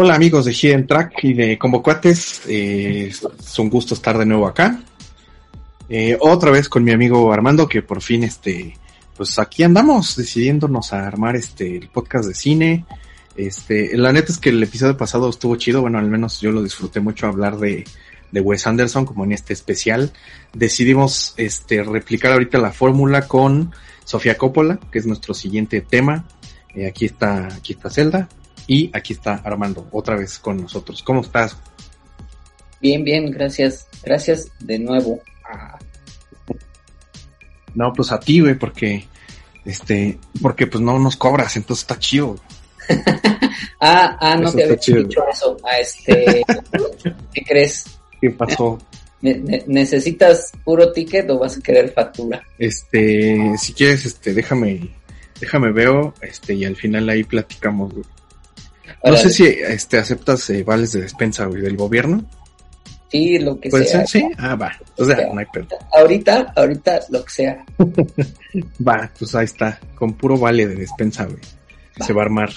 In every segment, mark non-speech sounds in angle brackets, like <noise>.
Hola amigos de Hidden Track y de Convocuates, eh, es un gusto estar de nuevo acá. Eh, otra vez con mi amigo Armando, que por fin este, pues aquí andamos decidiéndonos a armar este el podcast de cine. Este, la neta es que el episodio pasado estuvo chido, bueno, al menos yo lo disfruté mucho hablar de, de Wes Anderson, como en este especial. Decidimos este replicar ahorita la fórmula con Sofía Coppola, que es nuestro siguiente tema. Eh, aquí está, aquí está Zelda. Y aquí está Armando, otra vez con nosotros. ¿Cómo estás? Bien, bien, gracias. Gracias de nuevo. No, pues a ti, güey, porque, este, porque pues no nos cobras, entonces está chido. <laughs> ah, ah, no te había dicho eso. Ah, este, <laughs> ¿qué crees? ¿Qué pasó? Ne ¿Necesitas puro ticket o vas a querer factura? Este, si quieres, este, déjame, déjame veo, este, y al final ahí platicamos, güey. No sé si este aceptas eh, vales de despensa, güey, del gobierno. Sí, lo que ¿Puede sea. ser? Sí. Ah, va. O sea, no hay pedo. Ahorita, ahorita, lo que sea. <laughs> va, pues ahí está. Con puro vale de despensa, güey. Se va a armar.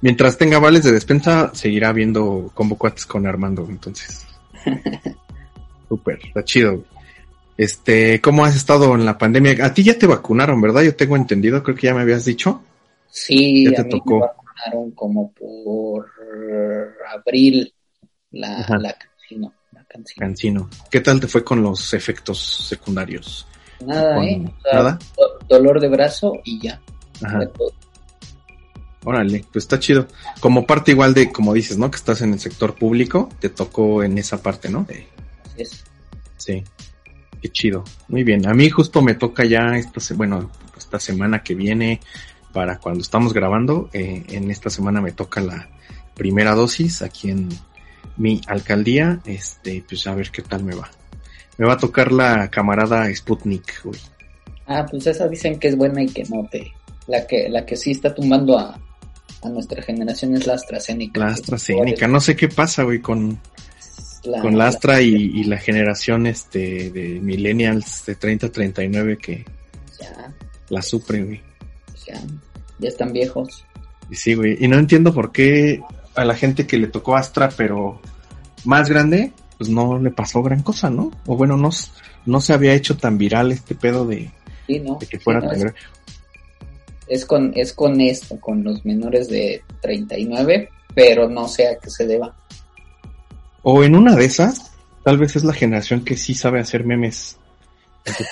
Mientras tenga vales de despensa, seguirá viendo convocuates con Armando, entonces. <laughs> Súper, está chido. Güey. Este, ¿cómo has estado en la pandemia? A ti ya te vacunaron, ¿verdad? Yo tengo entendido, creo que ya me habías dicho. Sí, ya te mí tocó. Como por abril la, la cancino. La cancino. Cancino. ¿Qué tal te fue con los efectos secundarios? Nada, Con- ¿eh? O sea, ¿Nada? do- dolor de brazo y ya. Ajá. Órale, pues está chido. Como parte igual de, como dices, ¿no? Que estás en el sector público, te tocó en esa parte, ¿no? Así es. sí. Qué chido. Muy bien. A mí justo me toca ya esta, bueno, esta semana que viene para cuando estamos grabando. eh, en esta semana me toca la primera dosis aquí en mi alcaldía. Este, pues a ver qué tal me va. Me va a tocar la camarada Sputnik, güey. Ah, pues esa dicen que es buena y que no te. La que, la que sí está tumbando a, a nuestra generación es la AstraZeneca. La AstraZeneca. No sé qué pasa, güey, con, La- con la Astra y, y la generación este de millennials de 30 a 39 que Ya, la sufren, güey. Ya. Ya están viejos. Sí, güey. Y no entiendo por qué a la gente que le tocó Astra, pero más grande, pues no le pasó gran cosa, ¿no? O bueno, no, no se había hecho tan viral este pedo de, Sí, ¿no? de que fuera Sí, no, tan es, grave. es con, es con esto, con los menores de 39, pero no sé a qué se deba. O en una de esas, tal vez es la generación que sí sabe hacer memes.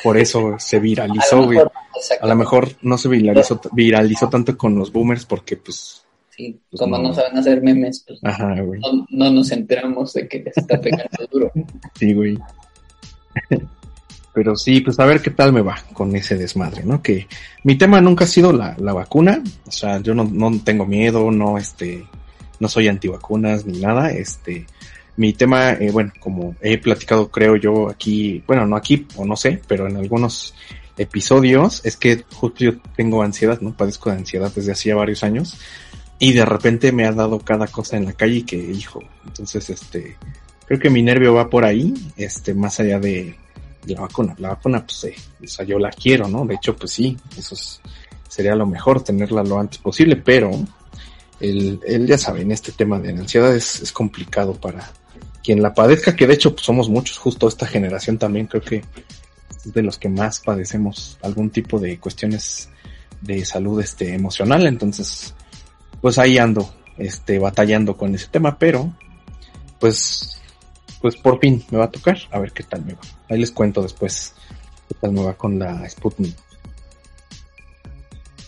Por eso se viralizó, güey. A lo mejor no se viralizó, viralizó tanto con los boomers porque, pues, Sí, pues como no. no. saben hacer memes, pues ajá, güey. no, no nos enteramos de que les está pegando duro. <laughs> Sí, güey. Pero sí, pues a ver qué tal me va con ese desmadre, ¿no? Que mi tema nunca ha sido la, la vacuna. O sea, yo no, no tengo miedo, no, este, no soy antivacunas ni nada. Este, mi tema, eh, bueno, como he platicado, creo yo, aquí, bueno, no aquí, o no sé, pero en algunos episodios, es que justo yo tengo ansiedad, ¿no? Padezco de ansiedad desde hacía varios años. Y de repente me ha dado cada cosa en la calle que, hijo, entonces, este, creo que mi nervio va por ahí, este, más allá de la vacuna. La vacuna, pues, eh, o sea, yo la quiero, ¿no? De hecho, pues sí, eso es- sería lo mejor, tenerla lo antes posible, pero el, el ya saben, este tema de la ansiedad es, es complicado para quien la padezca, que de hecho, pues, somos muchos, justo esta generación también creo que es de los que más padecemos algún tipo de cuestiones de salud, este, emocional, entonces, pues ahí ando, este, batallando con ese tema, pero, pues, pues por fin me va a tocar, a ver qué tal me va. Ahí les cuento después qué tal me va con la Sputnik.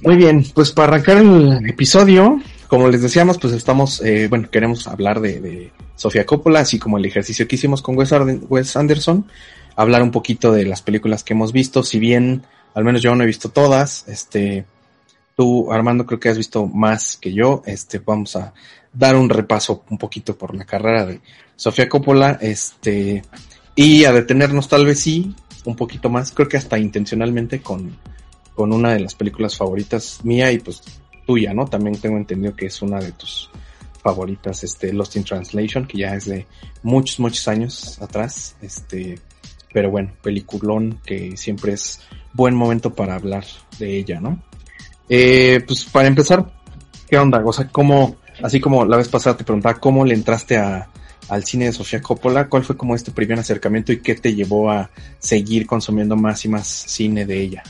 Muy bien, pues para arrancar el episodio, como les decíamos, pues estamos, eh, bueno, queremos hablar de, de Sofía Coppola, así como el ejercicio que hicimos con Wes, Wes Anderson, hablar un poquito de las películas que hemos visto, si bien al menos yo no he visto todas, este, tú, Armando, creo que has visto más que yo. Este, vamos a dar un repaso un poquito por la carrera de Sofía Coppola, este, y a detenernos tal vez sí, un poquito más, creo que hasta intencionalmente con, con una de las películas favoritas mía y pues tuya, ¿no? También tengo entendido que es una de tus favoritas, este, Lost in Translation, que ya es de muchos, muchos años atrás, este, pero bueno, peliculón que siempre es buen momento para hablar de ella, ¿no? Eh, pues para empezar, ¿qué onda? O sea, ¿cómo, así como la vez pasada te preguntaba, ¿cómo le entraste a, al cine de Sofía Coppola? ¿Cuál fue como este primer acercamiento y qué te llevó a seguir consumiendo más y más cine de ella?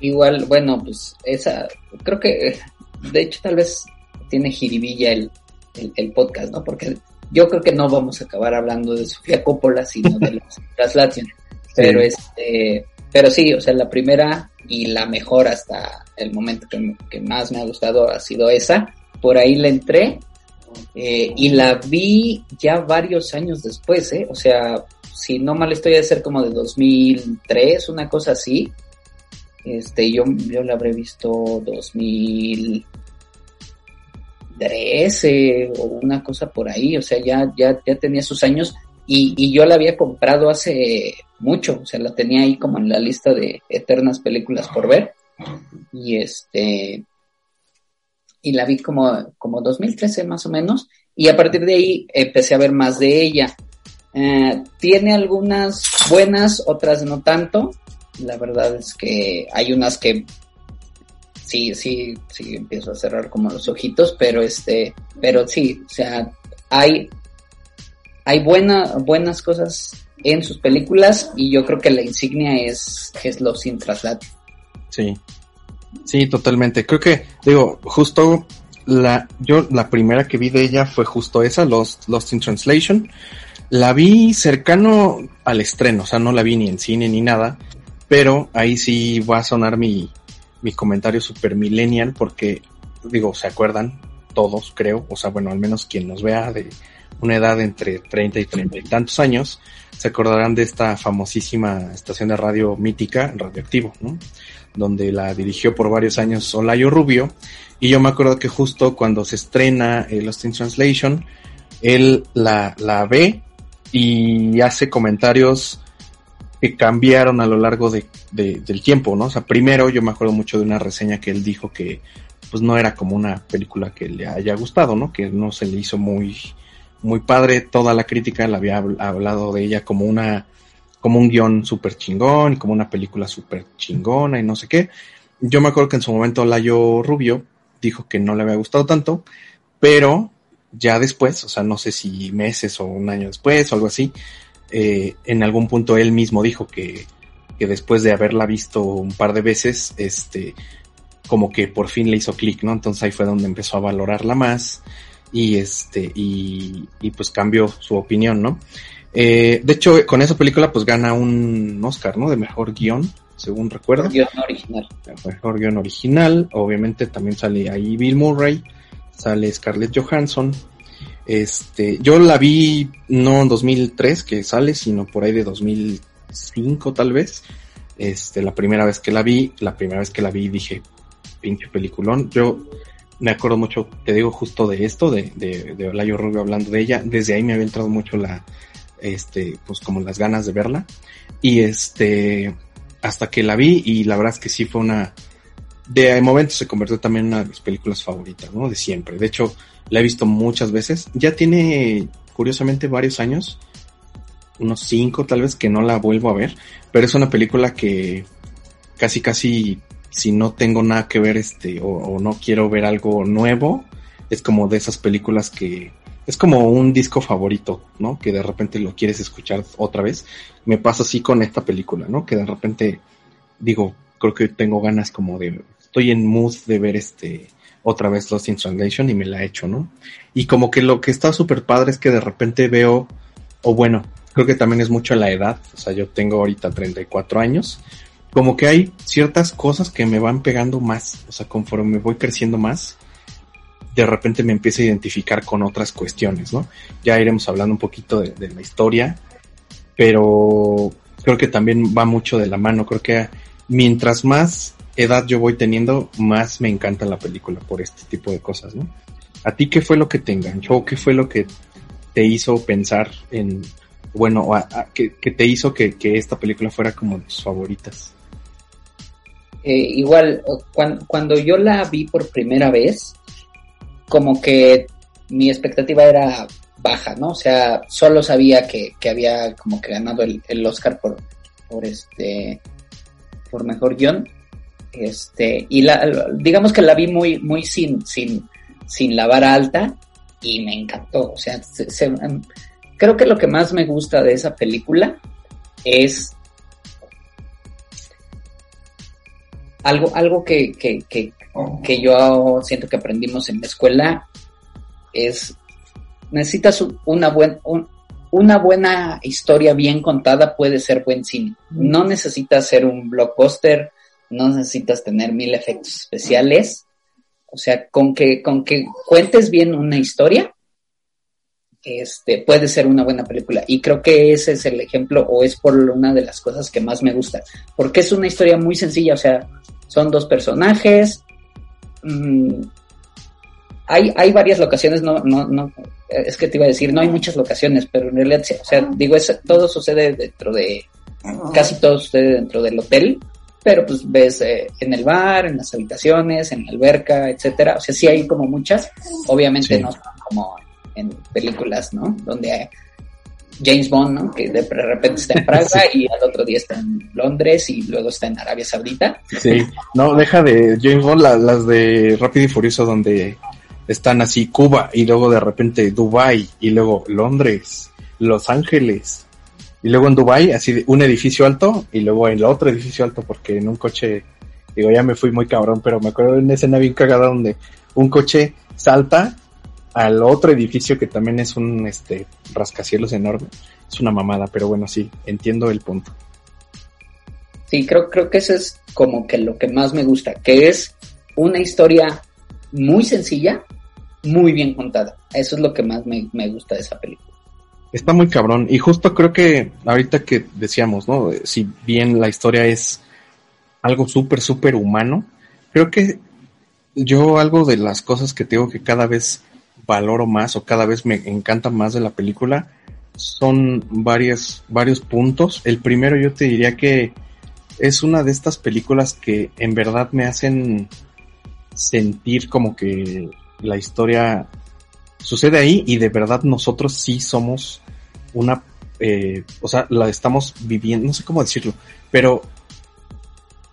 Igual, bueno, pues esa, creo que, de hecho tal vez tiene jiribilla el, el, podcast, ¿no? Porque yo creo que no vamos a acabar hablando de Sofía Coppola, sino de los <laughs> Translation. Pero este, pero sí, o sea, la primera y la mejor hasta el momento que, más me ha gustado ha sido esa. Por ahí la entré eh, y la vi ya varios años después, ¿eh? O sea, si no mal estoy a ser como de 2003, una cosa así. Este, yo, yo la habré visto 2013 o una cosa por ahí, o sea, ya, ya, ya tenía sus años y, y yo la había comprado hace mucho, o sea, la tenía ahí como en la lista de eternas películas por ver. Y este, y la vi como, como 2013 más o menos, y a partir de ahí empecé a ver más de ella. Eh, tiene algunas buenas, otras no tanto. La verdad es que hay unas que sí, sí, sí empiezo a cerrar como los ojitos, pero este, pero sí, o sea, hay, hay buena, buenas cosas en sus películas y yo creo que la insignia es, es Lost in Translation. Sí, sí, totalmente. Creo que, digo, justo la, yo la primera que vi de ella fue justo esa, Lost, Lost in Translation. La vi cercano al estreno, o sea, no la vi ni en cine ni nada, pero ahí sí va a sonar mi, mi comentario super millennial porque, digo, ¿se acuerdan? Todos, creo, o sea, bueno, al menos quien nos vea de una edad entre 30 y 30 y tantos años, se acordarán de esta famosísima estación de radio mítica, Radioactivo, ¿no? Donde la dirigió por varios años Olayo Rubio. Y yo me acuerdo que justo cuando se estrena eh, Lost Translation, él la, la ve y hace comentarios que cambiaron a lo largo de, del tiempo, ¿no? O sea, primero yo me acuerdo mucho de una reseña que él dijo que pues no era como una película que le haya gustado, ¿no? Que no se le hizo muy, muy padre, toda la crítica la había hablado de ella como una, como un guion súper chingón y como una película súper chingona y no sé qué. Yo me acuerdo que en su momento Layo Rubio dijo que no le había gustado tanto, pero ya después, o sea, no sé si meses o un año después o algo así, eh, en algún punto él mismo dijo que, que después de haberla visto un par de veces, este, como que por fin le hizo clic, ¿no? Entonces ahí fue donde empezó a valorarla más y este y, y pues cambió su opinión, ¿no? Eh, de hecho, con esa película pues gana un Oscar, ¿no? De mejor guion, según recuerdo. Guión original. Mejor guion original. Obviamente también sale ahí Bill Murray, sale Scarlett Johansson. Este, yo la vi no en 2003 que sale, sino por ahí de 2005 tal vez. Este, la primera vez que la vi, la primera vez que la vi dije, pinche peliculón. Yo me acuerdo mucho, te digo justo de esto, de, de, de Olayo Rubio hablando de ella, desde ahí me había entrado mucho la, este, pues como las ganas de verla, y este, hasta que la vi, y la verdad es que sí fue una, de momento se convirtió también en una de mis películas favoritas, ¿no? De siempre. De hecho, la he visto muchas veces. Ya tiene, curiosamente, varios años, unos cinco tal vez, que no la vuelvo a ver, pero es una película que casi, casi si no tengo nada que ver este o, no quiero ver algo nuevo, es como de esas películas que es como un disco favorito, ¿no? Que de repente lo quieres escuchar otra vez. Me pasa así con esta película, ¿no? Que de repente digo, creo que tengo ganas como de estoy en mood de ver este otra vez Lost in Translation y me la he hecho, ¿no? Y como que lo que está súper padre es que de repente veo, o bueno, creo que también es mucho la edad, o sea, yo tengo ahorita 34 años, como que hay ciertas cosas que me van pegando más, o sea, conforme voy creciendo más, de repente me empiezo a identificar con otras cuestiones, ¿no? Ya iremos hablando un poquito de, la historia, pero creo que también va mucho de la mano, creo que mientras más edad yo voy teniendo, más me encanta la película por este tipo de cosas, ¿no? ¿A ti qué fue lo que te enganchó? ¿Qué fue lo que te hizo pensar en, bueno, que, te hizo que, esta película fuera como de tus favoritas? Eh, igual, cuando, yo la vi por primera vez, como que mi expectativa era baja, ¿no? O sea, solo sabía que, había como que ganado el, el Oscar por, por este, por mejor guion. Este, y la, digamos que la vi muy, muy sin, sin, sin la vara alta y me encantó. O sea, em, creo que lo que más me gusta de esa película es algo, algo que, que, que, que yo siento que aprendimos en la escuela es necesitas una buena una buena historia bien contada puede ser buen cine. No necesitas ser un blockbuster, no necesitas tener mil efectos especiales. O sea, con que, con que cuentes bien una historia, este, puede ser una buena película. Y creo que ese es el ejemplo, o es por una de las cosas que más me gusta. Porque es una historia muy sencilla, o sea, son dos personajes. Mm, hay, hay varias locaciones, no, no, no, es que te iba a decir, no hay muchas locaciones, pero en realidad, o sea, digo, todo sucede dentro de, casi todo sucede dentro del hotel, pero pues ves eh, en el bar, en las habitaciones, en la alberca, etcétera, o sea, sí hay como muchas, obviamente no son como en películas, ¿no? Donde James Bond, ¿no? Que de repente está en Praga <laughs> y al otro día está en Londres y luego está en Arabia Saudita. Sí, no, deja de James Bond, las de Rápido y Furioso donde están así Cuba y luego de repente Dubai y luego Londres, Los Ángeles y luego en Dubai así un edificio alto y luego en el otro edificio alto porque en un coche digo ya me fui muy cabrón pero me acuerdo de una escena bien cagada donde un coche salta al otro edificio que también es un este rascacielos enorme es una mamada pero bueno sí entiendo el punto sí creo creo que eso es como que lo que más me gusta que es una historia muy sencilla muy bien contada. Eso es lo que más me, gusta de esa película. Está muy cabrón. Y justo creo que ahorita que decíamos, ¿no? Si bien la historia es algo súper, súper humano, creo que yo algo de las cosas que tengo que cada vez valoro más o cada vez me encanta más de la película son varias, varios puntos. El primero yo te diría que es una de estas películas que en verdad me hacen sentir como que la historia sucede ahí y de verdad nosotros sí somos una, eh, o sea, la estamos viviendo, no sé cómo decirlo, pero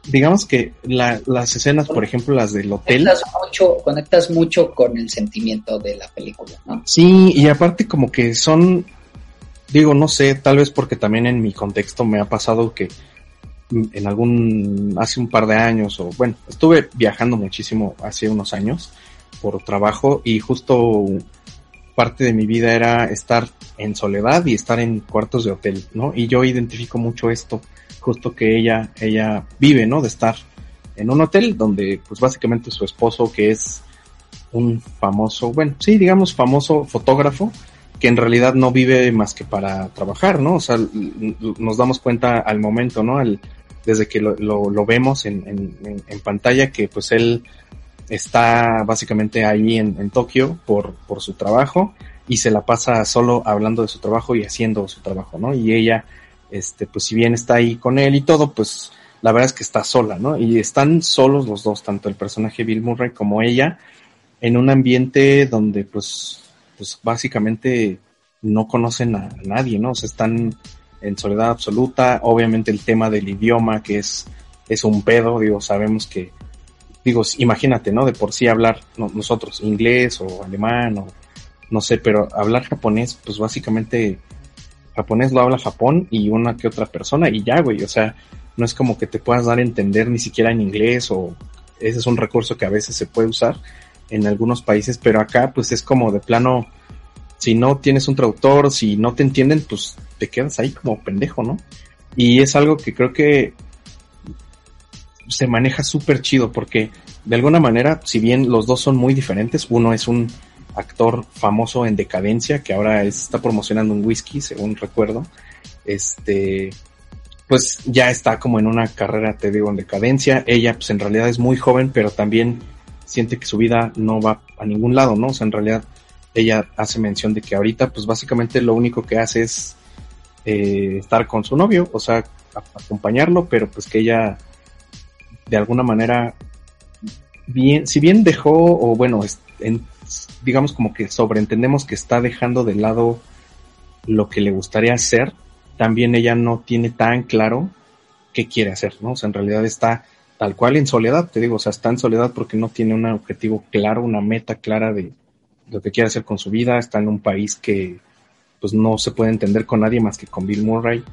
digamos que las escenas, por ejemplo, las del hotel. Conectas mucho, conectas mucho con el sentimiento de la película, ¿no? Sí, y aparte como que son, digo, no sé, tal vez porque también en mi contexto me ha pasado que en algún, hace un par de años, o bueno, estuve viajando muchísimo hace unos años, por trabajo y justo parte de mi vida era estar en soledad y estar en cuartos de hotel, ¿no? Y yo identifico mucho esto, justo que ella, ella vive, ¿no? De estar en un hotel donde, pues básicamente su esposo, que es un famoso, bueno, sí, digamos famoso fotógrafo, que en realidad no vive más que para trabajar, ¿no? O sea, nos damos cuenta al momento, ¿no? Al, desde que lo, lo, vemos en, en, en, pantalla, que pues él está básicamente ahí en, Tokio por, por su trabajo y se la pasa solo hablando de su trabajo y haciendo su trabajo, ¿no? Y ella, este, pues si bien está ahí con él y todo, pues la verdad es que está sola, ¿no? Y están solos los dos, tanto el personaje Bill Murray como ella, en un ambiente donde pues, pues básicamente no conocen a nadie, ¿no? O sea, están en soledad absoluta, obviamente el tema del idioma que es, es un pedo, digo, sabemos que digo, imagínate, ¿no? De por sí hablar nosotros inglés o alemán o no sé, pero hablar japonés, pues básicamente japonés lo habla Japón y una que otra persona y ya, güey, o sea, no es como que te puedas dar a entender ni siquiera en inglés o ese es un recurso que a veces se puede usar en algunos países, pero acá pues es como de plano, si no tienes un traductor, si no te entienden, pues te quedas ahí como pendejo, ¿no? Y es algo que creo que se maneja súper chido porque de alguna manera, si bien los dos son muy diferentes, uno es un actor famoso en decadencia que ahora está promocionando un whisky, según recuerdo, este, pues ya está como en una carrera, te digo, en decadencia. Ella, pues en realidad es muy joven, pero también siente que su vida no va a ningún lado, ¿no? O sea, en realidad ella hace mención de que ahorita, pues básicamente lo único que hace es eh, estar con su novio, o sea, acompañarlo, pero pues que ella de alguna manera, bien, si bien dejó, o bueno, digamos como que sobreentendemos que está dejando de lado lo que le gustaría hacer, también ella no tiene tan claro qué quiere hacer, ¿no? O sea, en realidad está tal cual en soledad, te digo, o sea, está en soledad porque no tiene un objetivo claro, una meta clara de lo que quiere hacer con su vida, está en un país que pues no se puede entender con nadie más que con Bill Murray,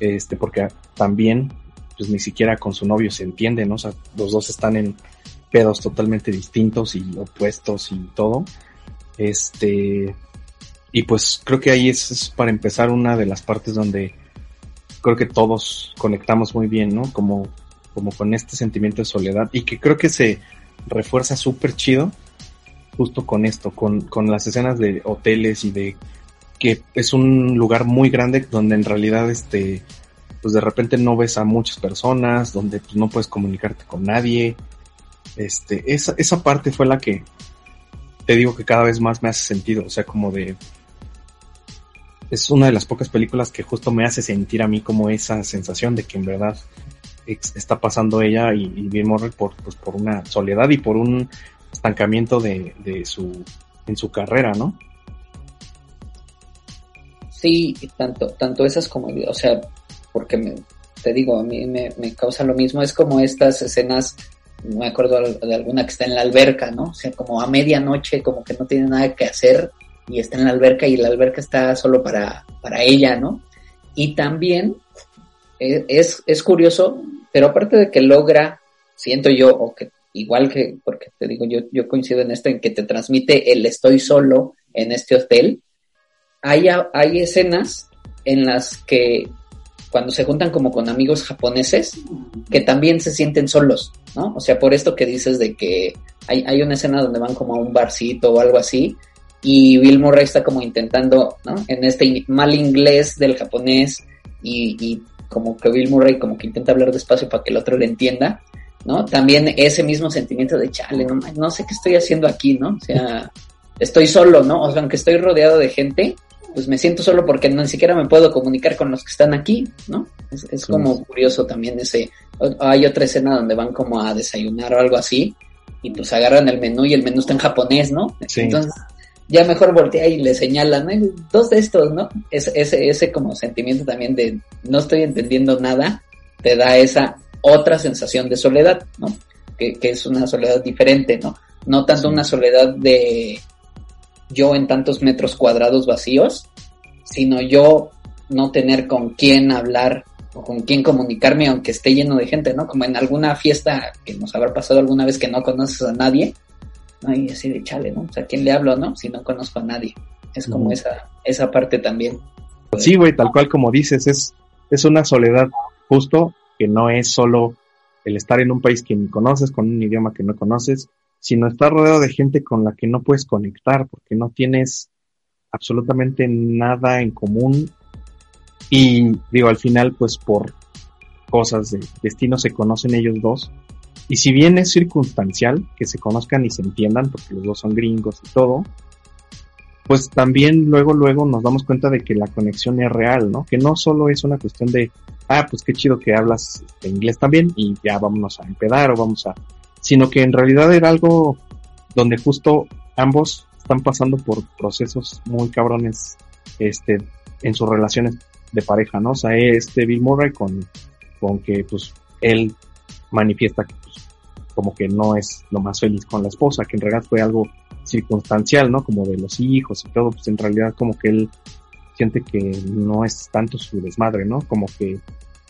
este, porque también pues ni siquiera con su novio se entiende, ¿no? O sea, los dos están en pedos totalmente distintos y opuestos y todo. Este, y pues creo que ahí es, para empezar una de las partes donde creo que todos conectamos muy bien, ¿no? Como, como con este sentimiento de soledad y que creo que se refuerza súper chido justo con esto, con, con las escenas de hoteles y de que es un lugar muy grande donde en realidad este pues de repente no ves a muchas personas, donde pues, no puedes comunicarte con nadie. Este, esa, esa parte fue la que te digo que cada vez más me hace sentido, o sea, como de es una de las pocas películas que justo me hace sentir a mí como esa sensación de que en verdad está pasando ella y, y Bill por, pues, por una soledad y por un estancamiento de, de su, en su carrera, ¿no? Sí, tanto, tanto esas como, o sea, porque me, te digo, a mí me, causa lo mismo, es como estas escenas me acuerdo de alguna que está en la alberca, ¿no? O sea, como a medianoche, como que no tiene nada que hacer y está en la alberca y la alberca está solo para, para ella, ¿no? Y también e, es, es curioso, pero aparte de que logra, siento yo, o que igual que, porque te digo, yo, yo coincido en esto, en que te transmite el estoy solo en este hotel, hay, hay escenas en las que cuando se juntan como con amigos japoneses, que también se sienten solos, ¿no? O sea, por esto que dices de que hay, hay una escena donde van como a un barcito o algo así, y Bill Murray está como intentando, ¿no? En este mal inglés del japonés y, como que Bill Murray como que intenta hablar despacio para que el otro le entienda, ¿no? También ese mismo sentimiento de chale, no, no sé qué estoy haciendo aquí, ¿no? O sea, estoy solo, ¿no? O sea, aunque estoy rodeado de gente, pues me siento solo porque ni siquiera me puedo comunicar con los que están aquí, ¿no? Es, es como curioso también ese, hay otra escena donde van como a desayunar o algo así, y pues agarran el menú y el menú está en japonés, ¿no? Sí. Entonces, ya mejor voltea y le señalan, ¿no? dos de estos, ¿no? Ese, ese, ese como sentimiento también de no estoy entendiendo nada, te da esa otra sensación de soledad, ¿no? Que, que es una soledad diferente, ¿no? No tanto una soledad de yo en tantos metros cuadrados vacíos, sino yo no tener con quién hablar o con quién comunicarme aunque esté lleno de gente, ¿no? Como en alguna fiesta que nos habrá pasado alguna vez que no conoces a nadie, ¿no? Y así de chale, ¿no? O sea, ¿a quién le hablo, no? Si no conozco a nadie. Es como esa, esa parte también. Sí, güey, tal cual como dices, es, es una soledad justo que no es solo el estar en un país que ni conoces, con un idioma que no conoces, sino estar rodeado de gente con la que no puedes conectar porque no tienes absolutamente nada en común y digo, al final pues por cosas de destino se conocen ellos dos y si bien es circunstancial que se conozcan y se entiendan, porque los dos son gringos y todo, pues también luego, luego nos damos cuenta de que la conexión es real, ¿no? Que no solo es una cuestión de, ah, pues qué chido que hablas este, inglés también y ya vámonos a empedar o vamos a, sino que en realidad era algo donde justo ambos están pasando por procesos muy cabrones, este, en sus relaciones de pareja, ¿no? O sea, este Bill Murray con, con que, pues, él manifiesta que pues, como que no es lo más feliz con la esposa, que en realidad fue algo circunstancial, ¿no? Como de los hijos y todo, pues en realidad como que él siente que no es tanto su desmadre, ¿no? Como que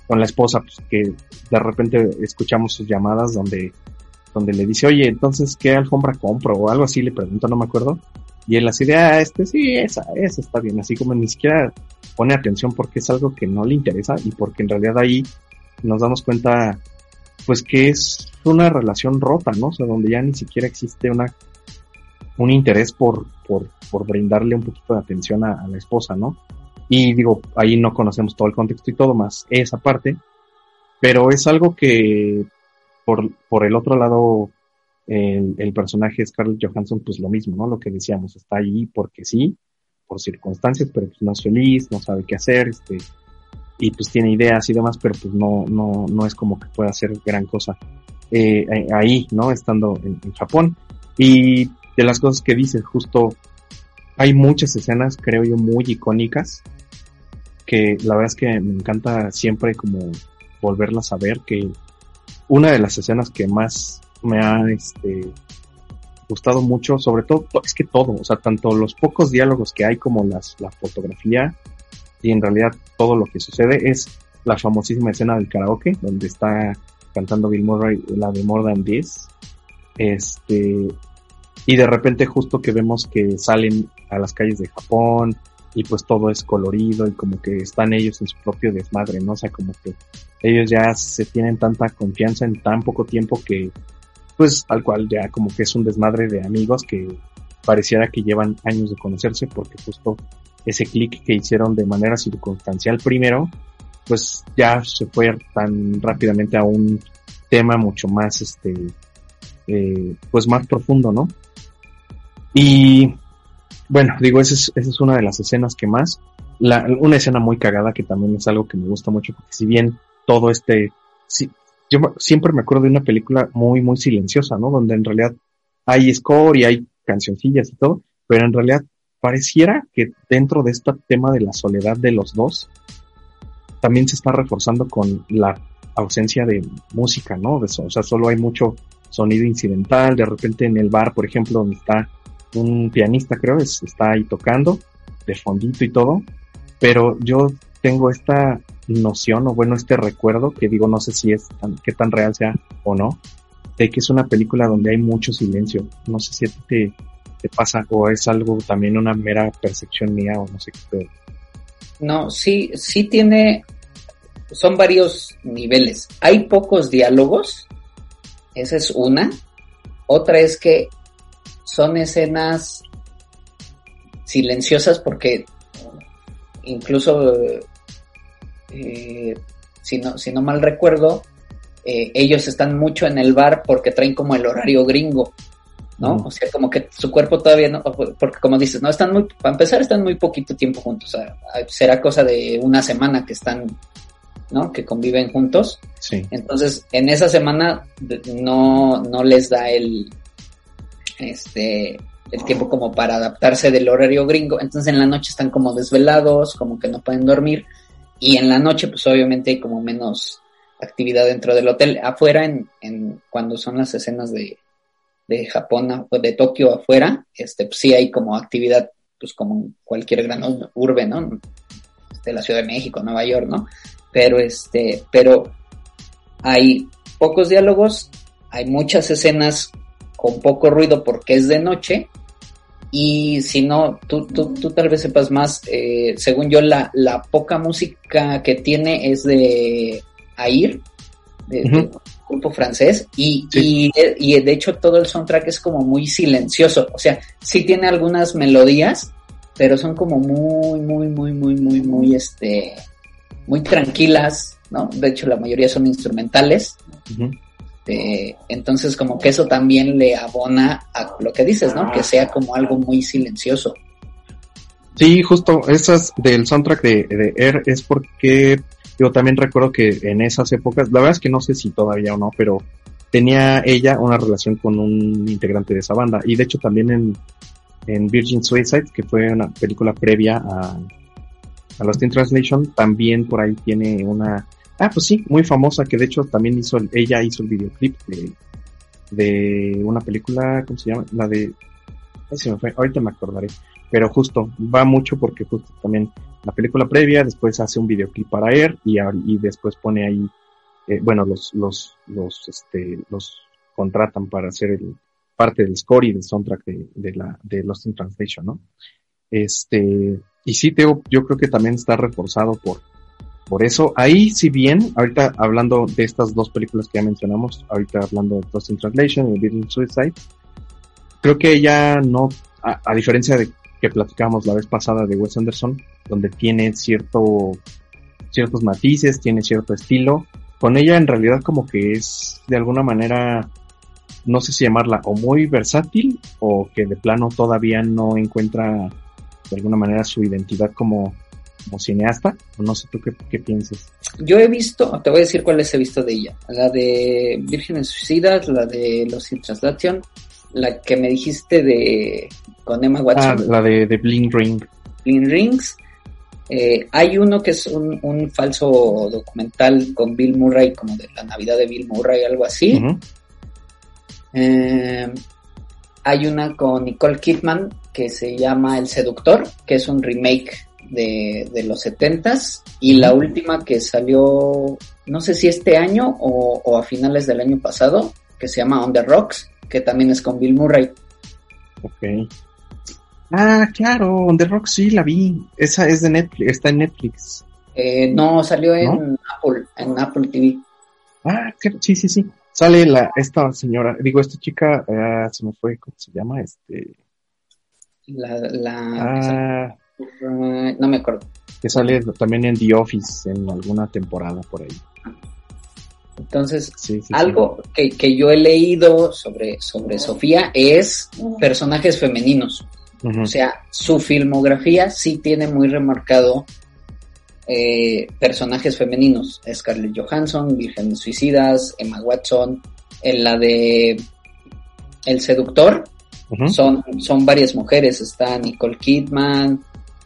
con la esposa, pues que de repente escuchamos sus llamadas donde, donde le dice, oye, entonces, ¿qué alfombra compro? O algo así le pregunta, no me acuerdo. Y él así de, ah, este sí, esa, esa está bien. Así como ni siquiera pone atención porque es algo que no le interesa y porque en realidad ahí nos damos cuenta pues que es una relación rota, ¿no? O sea, donde ya ni siquiera existe una un interés por, por, por brindarle un poquito de atención a, la esposa, ¿no? Y digo, ahí no conocemos todo el contexto y todo más esa parte, pero es algo que por, por el otro lado, el, el personaje Scarlett Johansson, pues lo mismo, ¿no? Lo que decíamos, está ahí porque sí, por circunstancias, pero pues no es feliz, no sabe qué hacer, este, y pues tiene ideas y demás, pero pues no, no, no es como que pueda hacer gran cosa eh, ahí, ¿no? Estando en, en, Japón. Y de las cosas que dice, justo hay muchas escenas, creo yo, muy icónicas, que la verdad es que me encanta siempre como volverlas a ver, que una de las escenas que más me ha este, gustado mucho, sobre todo, es que todo, o sea, tanto los pocos diálogos que hay como las, la fotografía y en realidad todo lo que sucede es la famosísima escena del karaoke, donde está cantando Bill Murray la de More Than This, este, y de repente justo que vemos que salen a las calles de Japón y pues todo es colorido y como que están ellos en su propio desmadre, ¿no? O sea, como que ellos ya se tienen tanta confianza en tan poco tiempo que pues al cual ya como que es un desmadre de amigos que pareciera que llevan años de conocerse porque justo ese clic que hicieron de manera circunstancial primero, pues ya se fue tan rápidamente a un tema mucho más, este, eh, pues más profundo, ¿no? Y bueno, digo, esa es, esa es una de las escenas que más, la, una escena muy cagada que también es algo que me gusta mucho, porque si bien todo este, yo siempre me acuerdo de una película muy, muy silenciosa, ¿no? Donde en realidad hay score y hay cancioncillas y todo, pero en realidad pareciera que dentro de este tema de la soledad de los dos, también se está reforzando con la ausencia de música, ¿no? De o sea, solo hay mucho sonido incidental, de repente en el bar, por ejemplo, donde está un pianista, creo, es, está ahí tocando, de fondito y todo, pero yo tengo esta noción, o bueno, este recuerdo, que digo, no sé si es tan, qué tan real sea o no, de que es una película donde hay mucho silencio. No sé si a ti te, te pasa o es algo también una mera percepción mía o no sé qué. No, sí, sí tiene, son varios niveles. Hay pocos diálogos, esa es una. Otra es que son escenas silenciosas porque incluso, eh, si, no, si no mal recuerdo, eh, ellos están mucho en el bar porque traen como el horario gringo. ¿no? O sea, como que su cuerpo todavía no, porque como dices, no están muy, para empezar están muy poquito tiempo juntos, o sea, será cosa de una semana que están, ¿no? Que conviven juntos. Sí. Entonces, en esa semana no, no les da el, este, el tiempo como para adaptarse del horario gringo, entonces en la noche están como desvelados, como que no pueden dormir, y en la noche pues obviamente hay como menos actividad dentro del hotel, afuera en, en cuando son las escenas de, de Japón o de Tokio afuera, este, pues sí hay como actividad, pues como en cualquier gran urbe, ¿no? De la Ciudad de México, Nueva York, ¿no? Pero este, pero hay pocos diálogos, hay muchas escenas con poco ruido porque es de noche, y si no, tú, tú, tú tal vez sepas más, eh, según yo, la, la poca música que tiene es de Air, de, uh -huh. de grupo francés y, sí. y, y, de hecho todo el soundtrack es como muy silencioso, o sea, sí tiene algunas melodías, pero son como muy, muy, muy, muy, muy, muy, este, muy tranquilas, ¿no? De hecho la mayoría son instrumentales. Uh -huh. Eh, entonces como que eso también le abona a lo que dices, ¿no? Que sea como algo muy silencioso. Sí, justo, esas del soundtrack de, de Air es porque yo también recuerdo que en esas épocas, la verdad es que no sé si todavía o no, pero tenía ella una relación con un integrante de esa banda. Y de hecho también en, en Virgin Suicide, que fue una película previa a, a Lost in Translation, también por ahí tiene una... Ah, pues sí, muy famosa, que de hecho también hizo, ella hizo el videoclip de, de una película, ¿cómo se llama? La de... Ay, me fue, ahorita me acordaré. Pero justo, va mucho porque justo también la película previa, después hace un videoclip para Air y, y después pone ahí, eh, bueno, los, los, los, este, los contratan para hacer el, parte del score y del soundtrack de, de la, de Lost in Translation, ¿no? Este, y sí, Teo, yo creo que también está reforzado por, por eso. Ahí, si bien, ahorita hablando de estas dos películas que ya mencionamos, ahorita hablando de Lost in Translation y Virgin Suicide, creo que ella no, a diferencia de que platicamos la vez pasada de Wes Anderson, donde tiene cierto, ciertos matices, tiene cierto estilo. Con ella en realidad como que es de alguna manera, no sé si llamarla o muy versátil o que de plano todavía no encuentra de alguna manera su identidad como, como cineasta. No sé tú qué, qué pienses. Yo he visto, te voy a decir cuáles he visto de ella. La de Vírgenes Suicidas, la de Los Sin Translation, la que me dijiste de con Emma Watson. Ah, la de, de Bling Ring. Bling Rings. Eh, hay uno que es un, un, falso documental con Bill Murray, como de la Navidad de Bill Murray, algo así. Uh -huh. eh, hay una con Nicole Kidman que se llama El Seductor, que es un remake de, de los setentas. Y la última que salió, no sé si este año o, o, a finales del año pasado, que se llama On the Rocks, que también es con Bill Murray. Ok. Ah, claro, On the Rocks sí la vi. Esa es de Netflix, está en Netflix. Eh, no, salió en ¿No? Apple, en Apple TV. Ah, sí, sí, sí. Sale la, esta señora, digo, esta chica, uh, se me fue, ¿cómo se llama? Este. La, la, ah, uh, no me acuerdo. Que sale también en The Office en alguna temporada por ahí. Entonces, sí, sí, algo sí. Que, que, yo he leído sobre, sobre Sofía es personajes femeninos. Uh -huh. O sea, su filmografía sí tiene muy remarcado eh, personajes femeninos. Scarlett Johansson, Virgen Suicidas, Emma Watson, en la de El Seductor, uh -huh. son, son varias mujeres. Está Nicole Kidman,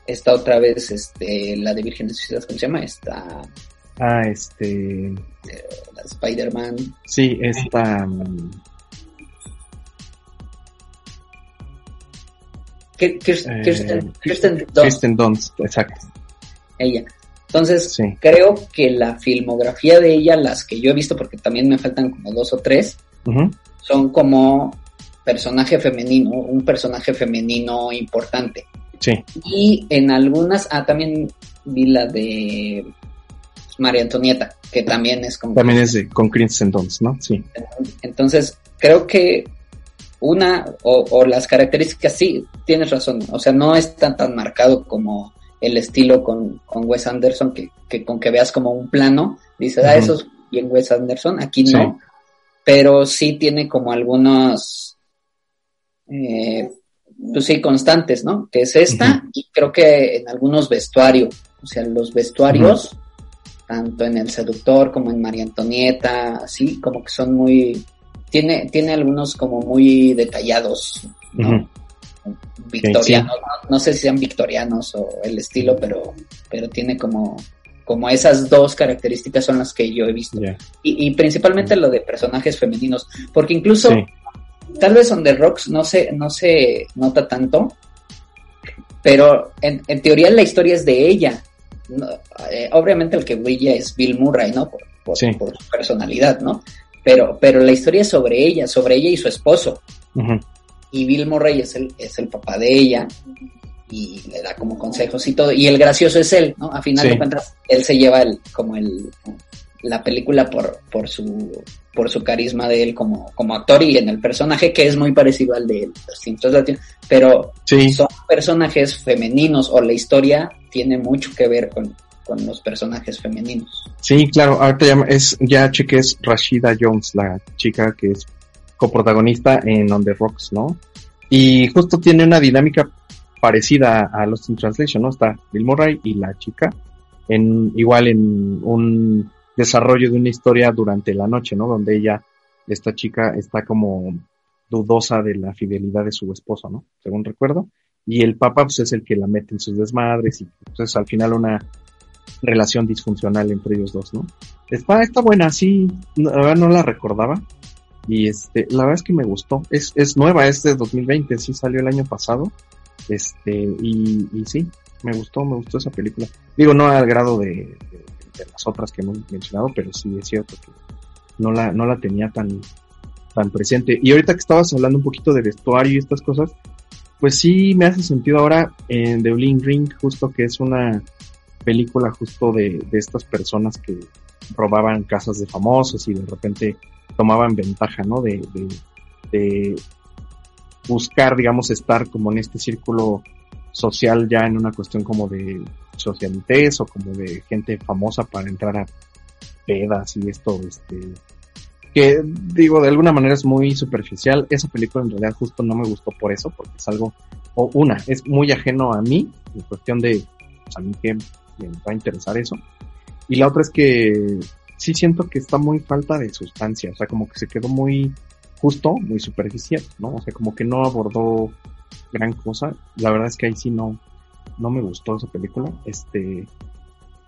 está otra vez este, la de Virgen Suicidas, ¿cómo se llama? Está Ah, este. Eh, la Spider-Man. Sí, esta. Um... Kirsten, Kirsten, Kirsten Dunst. Kirsten Dunst, exacto. Ella. Entonces, sí. creo que la filmografía de ella, las que yo he visto, porque también me faltan como dos o tres, uh -huh. son como personaje femenino, un personaje femenino importante. Sí. Y en algunas, ah, también vi la de María Antonieta, que también es con... También es de, con Kristen Dunst, ¿no? Sí. Entonces, creo que una, o, o, las características, sí, tienes razón, o sea, no es tan, tan marcado como el estilo con, con Wes Anderson, que, que, con que veas como un plano, dices, uh -huh. ah, eso es bien Wes Anderson, aquí no, sí. pero sí tiene como algunos, eh, pues sí, constantes, ¿no? Que es esta, uh -huh. y creo que en algunos vestuarios, o sea, los vestuarios... Uh -huh tanto en El Seductor como en María Antonieta, así como que son muy, tiene, tiene algunos como muy detallados, ¿no? Uh -huh. Victorianos, sí, sí. No, no, sé si sean victorianos o el estilo, pero, pero tiene como, como esas dos características son las que yo he visto. Yeah. Y, y, principalmente lo de personajes femeninos, porque incluso sí. Tal vez on the rocks no se, no se nota tanto, pero en, en teoría la historia es de ella, no, eh, obviamente el que brilla es Bill Murray, ¿no? Por, por, sí. por, su personalidad, ¿no? Pero, pero la historia es sobre ella, sobre ella y su esposo. Uh -huh. Y Bill Murray es el, es el papá de ella y le da como consejos y todo. Y el gracioso es él, ¿no? A final sí. de cuentas, él se lleva el, como el, la película por, por su por su carisma de él como, como actor y en el personaje que es muy parecido al de los Latinos, pero sí. son personajes femeninos o la historia tiene mucho que ver con, con los personajes femeninos. Sí, claro, ahorita ya es, ya cheque es Rashida Jones, la chica que es coprotagonista en On the Rocks, ¿no? Y justo tiene una dinámica parecida a Lost in Translation, ¿no? Está Bill Murray y la chica en igual en un desarrollo de una historia durante la noche, ¿no? Donde ella, esta chica, está como dudosa de la fidelidad de su esposo, ¿no? Según recuerdo. Y el papá, pues, es el que la mete en sus desmadres y, pues, al final una relación disfuncional entre ellos dos, ¿no? Está, está buena, sí, la verdad no la recordaba. Y este, la verdad es que me gustó. Es, es nueva, es de 2020, sí salió el año pasado. Este, y, y sí, me gustó, me gustó esa película. Digo, no al grado de de las otras que hemos mencionado, pero sí es cierto que no la, no la tenía tan, tan presente. Y ahorita que estabas hablando un poquito de vestuario y estas cosas, pues sí me hace sentido ahora en The Bling Ring, justo que es una película justo de, de estas personas que robaban casas de famosos y de repente tomaban ventaja, ¿no? De, de, de buscar, digamos, estar como en este círculo social ya en una cuestión como de socialites o como de gente famosa para entrar a pedas y esto, este, que digo, de alguna manera es muy superficial. Esa película en realidad justo no me gustó por eso, porque es algo, o una, es muy ajeno a mí, en cuestión de, pues, a mí que me va a interesar eso. Y la otra es que sí siento que está muy falta de sustancia, o sea, como que se quedó muy justo, muy superficial, ¿no? O sea, como que no abordó gran cosa. La verdad es que ahí sí no, no me gustó esa película. Este,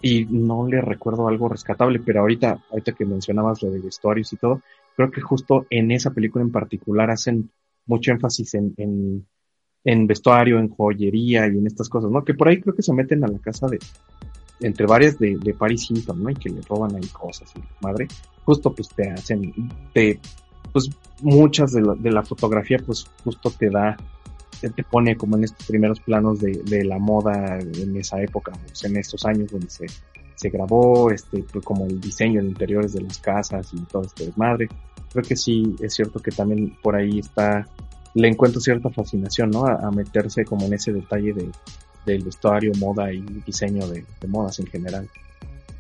y no le recuerdo algo rescatable, pero ahorita, ahorita que mencionabas lo de vestuarios y todo, creo que justo en esa película en particular hacen mucho énfasis en, en, en vestuario, en joyería y en estas cosas, ¿no? Que por ahí creo que se meten a la casa de, entre varias de, de Paris Hilton, ¿no? Y que le roban ahí cosas y madre, justo pues te hacen, te, pues muchas de la, de la fotografía pues justo te da te pone como en estos primeros planos de, de la moda en esa época, pues, en estos años donde se, se grabó, este, pues, como el diseño de interiores de las casas y todo este desmadre. Creo que sí, es cierto que también por ahí está, le encuentro cierta fascinación, ¿no? A, a meterse como en ese detalle de, del vestuario, moda y diseño de, de modas en general.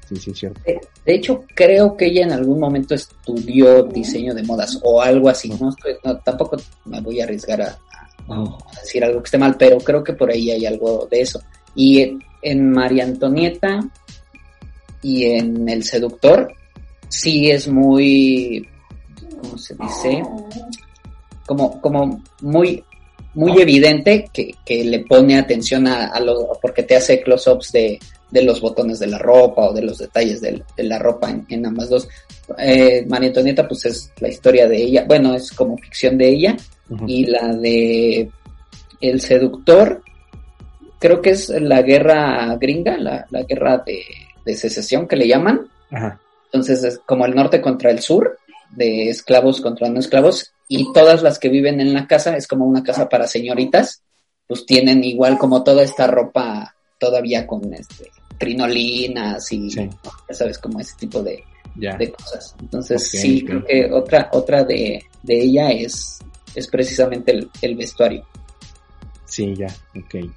Sí, sí, es cierto. De, de, hecho, creo que ella en algún momento estudió diseño de modas o algo así. No, estoy, no tampoco me voy a arriesgar a, a, decir algo que esté mal, pero creo que por ahí hay algo de eso. Y en, María Antonieta y en El Seductor, sí es muy, ¿cómo se dice? Como, como muy, muy evidente que, que le pone atención a, a lo, porque te hace close-ups de, de los botones de la ropa o de los detalles de, de la ropa en, en, ambas dos. Eh, María Antonieta, pues es la historia de ella, bueno, es como ficción de ella, uh -huh. y la de El Seductor, creo que es la guerra gringa, la, la guerra de, de, secesión que le llaman. Ajá. Entonces es como el norte contra el sur, de esclavos contra no esclavos, y todas las que viven en la casa es como una casa para señoritas, pues tienen igual como toda esta ropa todavía con este crinolinas y sí. ya sabes como ese tipo de, de cosas. Entonces okay, sí, okay. creo que otra, otra de, de ella es, es precisamente el, el, vestuario. Sí, ya, ok.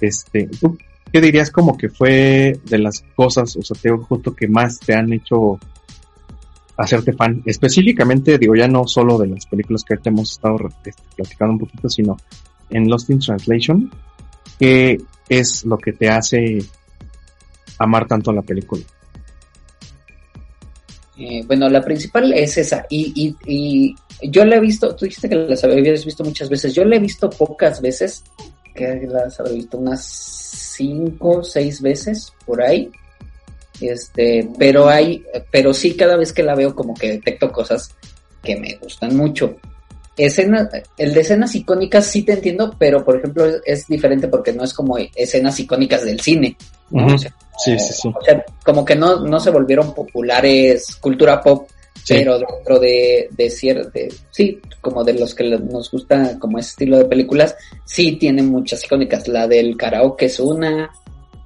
Este, ¿tú qué dirías como que fue de las cosas, o sea, te justo que más te han hecho hacerte fan? Específicamente, digo, ya no solo de las películas que ahorita hemos estado este, platicando un poquito, sino en Lost in Translation, ¿qué es lo que te hace amar tanto la película? Eh, bueno, la principal es esa. Y, y, y, yo la he visto, tú dijiste que las habías visto muchas veces. Yo la he visto pocas veces, que las habré visto unas cinco, seis veces por ahí. Este, pero hay, pero sí cada vez que la veo como que detecto cosas que me gustan mucho. Escenas, el de escenas icónicas sí te entiendo, pero por ejemplo es, es diferente porque no es como escenas icónicas del cine. ¿no? Uh -huh. o sea, sí, sí, sí. O sea, como que no, no se volvieron populares cultura pop, pero dentro de, de cierto, sí, como de los que nos gusta como ese estilo de películas, sí tienen muchas icónicas. La del karaoke es una,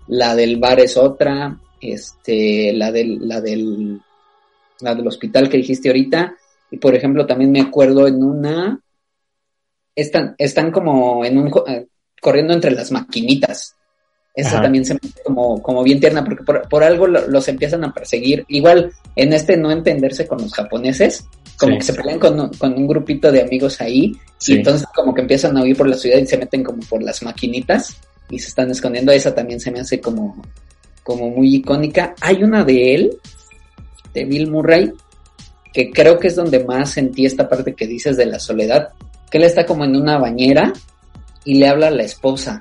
la del bar es otra, este, la del, la del, la del hospital que dijiste ahorita, y por ejemplo, también me acuerdo en una, están, están como en un, eh, corriendo entre las maquinitas. Esa Ajá. también se me como, como bien tierna, porque por, por algo lo, los empiezan a perseguir. Igual, en este no entenderse con los japoneses, como sí. que se pelean con, con, un grupito de amigos ahí, sí. y entonces como que empiezan a huir por la ciudad y se meten como por las maquinitas y se están escondiendo. Esa también se me hace como, como muy icónica. Hay una de él, de Bill Murray, que creo que es donde más sentí esta parte que dices de la soledad, que él está como en una bañera y le habla a la esposa.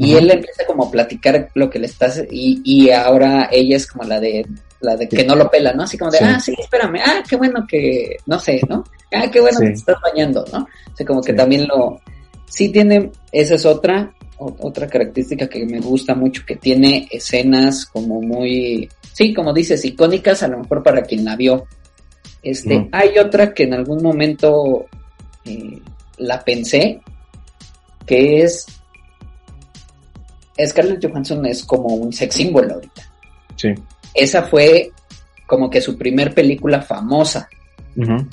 Y uh -huh. él empieza como a platicar lo que le está y, y ahora ella es como la de la de que no lo pela, ¿no? Así como de, sí. ah, sí, espérame, ah, qué bueno que, no sé, ¿no? Ah, qué bueno sí. que te estás bañando, ¿no? O sea, como que también lo, sí tiene, esa es otra, otra característica que me gusta mucho, que tiene escenas como muy, sí, como dices, icónicas, a lo mejor para quien la vio, este, hay otra que en algún momento eh, la pensé, que es Scarlett Johansson es como un sex símbolo ahorita. Sí. Esa fue como que su primer película famosa. Uh -huh.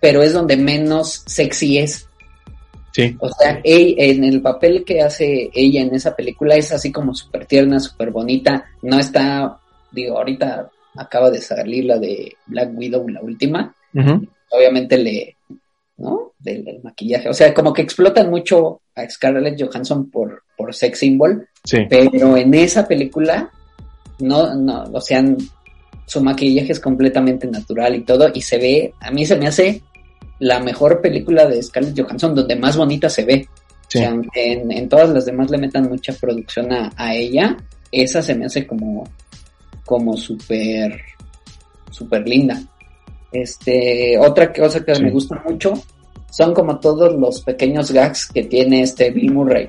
Pero es donde menos sexy es. Sí. O sea, ella, en el papel que hace ella en esa película es así como súper tierna, súper bonita. No está, digo, ahorita acaba de salir la de Black Widow, la última. Obviamente le, ¿no? Del, del maquillaje. O sea, como que explotan mucho a Scarlett Johansson por, por sex symbol, Sí. pero en esa película, no, no, o sea, su maquillaje es completamente natural y todo, y se ve, a mí se me hace la mejor película de Scarlett Johansson, donde más bonita se ve. Sí. O sea, en, en todas las demás le metan mucha producción a, a ella, esa se me hace como, como súper, súper linda. Este, otra cosa que Sí. me gusta mucho son como todos los pequeños gags que tiene este Bill Murray.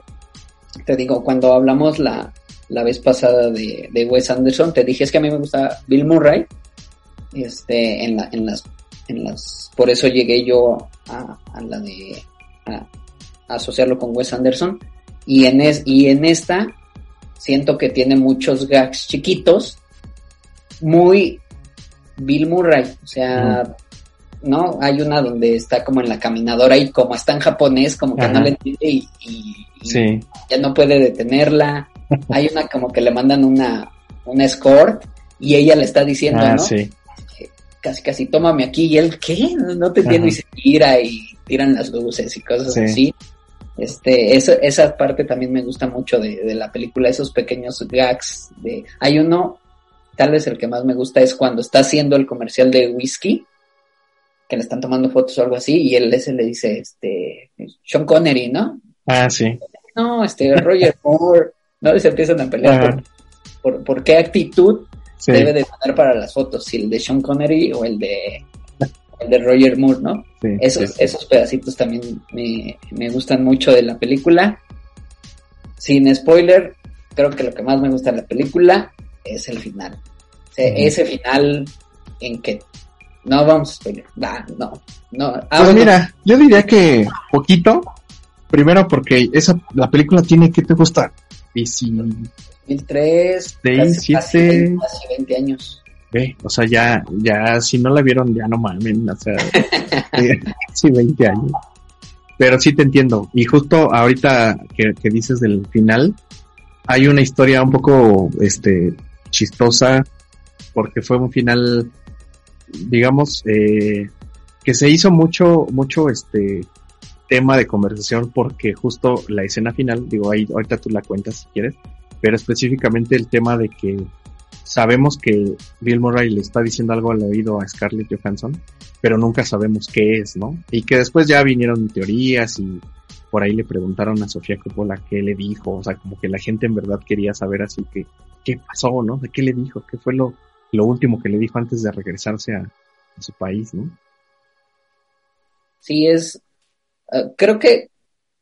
Te digo, cuando hablamos la, la vez pasada de, de Wes Anderson, te dije es que a mí me gusta Bill Murray, este, en la, en las, en las, por eso llegué yo a, a la de, a, a asociarlo con Wes Anderson, y en es, y en esta siento que tiene muchos gags chiquitos, muy Bill Murray, o sea, ¿no? Hay una donde está como en la caminadora y como está en japonés, como que Ajá. no le entiende y, y- y Sí. ya no puede detenerla. <laughs> Hay una como que le mandan una, una escort y ella le está diciendo, Ah, ¿no? sí. Casi, casi, tómame aquí. Y él, ¿qué? No, te entiendo. Ajá. Y se tira y tiran las luces y cosas Sí. así. Este, eso, esa parte también me gusta mucho de, de la película, esos pequeños gags. De, hay uno, tal vez el que más me gusta es cuando está haciendo el comercial de whisky, que le están tomando fotos o algo así, y él ese le dice, este, Sean Connery, ¿no? Ah, sí. No, este, Roger <laughs> Moore, ¿no? Y se empiezan a pelear por, por, por qué actitud Sí. debe de tener para las fotos, si el de Sean Connery o el de, el de Roger Moore, ¿no? sí, Esos, sí, esos pedacitos también me, me gustan mucho de la película. Sin spoiler, creo que lo que más me gusta de la película es el final. O sea, Ujú. ese final en que no vamos a. Nah, no, no. Ah, Pues bueno, mira, yo diría que poquito. Primero porque esa la película tiene que te gusta. Y si 2003, Seis, casi, casi siete. 20, casi 20 años. ve, o sea, ya, ya, si no la vieron, ya no mamen, o sea, <laughs> eh, sí, 20 años. Pero sí te entiendo. Y justo ahorita que, que dices del final, hay una historia un poco, este, chistosa, porque fue un final, digamos, eh, que se hizo mucho, mucho, este, tema de conversación porque justo la escena final, digo, ahí ahorita tú la cuentas si quieres, pero específicamente el tema de que sabemos que Bill Murray le está diciendo algo al oído a Scarlett Johansson, pero nunca sabemos qué es, ¿no? Y que después ya vinieron teorías y por ahí le preguntaron a Sofía Coppola qué le dijo, o sea, como que la gente en verdad quería saber así que qué pasó, ¿no? ¿De qué le dijo? ¿Qué fue lo, lo último que le dijo antes de regresarse a, a su país, ¿no? Sí, es. eh, creo que,